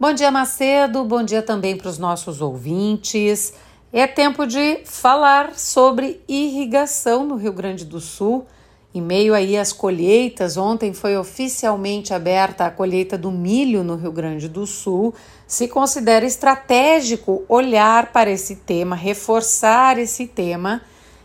Bom dia, Macedo. Bom dia também para os nossos ouvintes. É tempo de falar sobre irrigação no Rio Grande do Sul. Em meio aí às colheitas, ontem foi oficialmente aberta a colheita do milho no Rio Grande do Sul. Se considera estratégico olhar para esse tema, reforçar esse tema.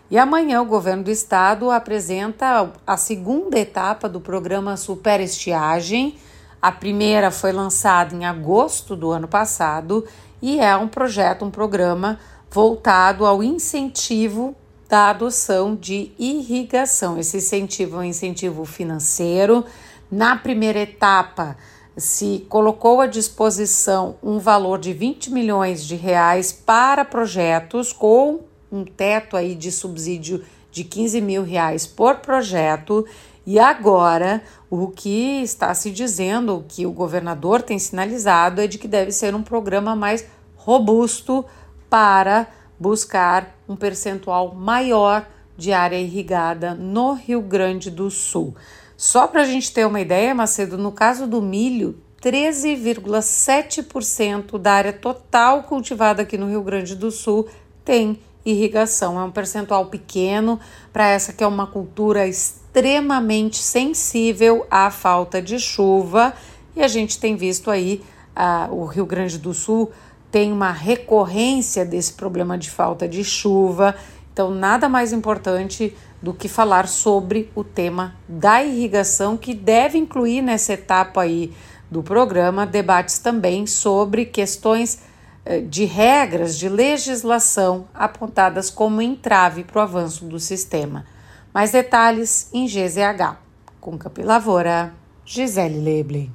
E amanhã o governo do estado apresenta a segunda etapa do programa Super Estiagem a primeira foi lançada em agosto do ano passado e é um projeto, um programa voltado ao incentivo da adoção de irrigação. Esse incentivo é um incentivo financeiro. Na primeira etapa, se colocou à disposição um valor de 20 milhões de reais para projetos com um teto aí de subsídio de 15 mil reais por projeto e agora, o que está se dizendo, o que o governador tem sinalizado, é de que deve ser um programa mais robusto para buscar um percentual maior de área irrigada no Rio Grande do Sul. Só para a gente ter uma ideia, Macedo, no caso do milho, 13,7% da área total cultivada aqui no Rio Grande do Sul tem irrigação. É um percentual pequeno para essa que é uma cultura extremamente sensível à falta de chuva e a gente tem visto aí uh, o Rio Grande do Sul tem uma recorrência desse problema de falta de chuva. Então, nada mais importante do que falar sobre o tema da irrigação, que deve incluir nessa etapa aí do programa debates também sobre questões de regras de legislação apontadas como entrave para o avanço do sistema. Mais detalhes em GZH. Com Capilavoura, Gisele Leble.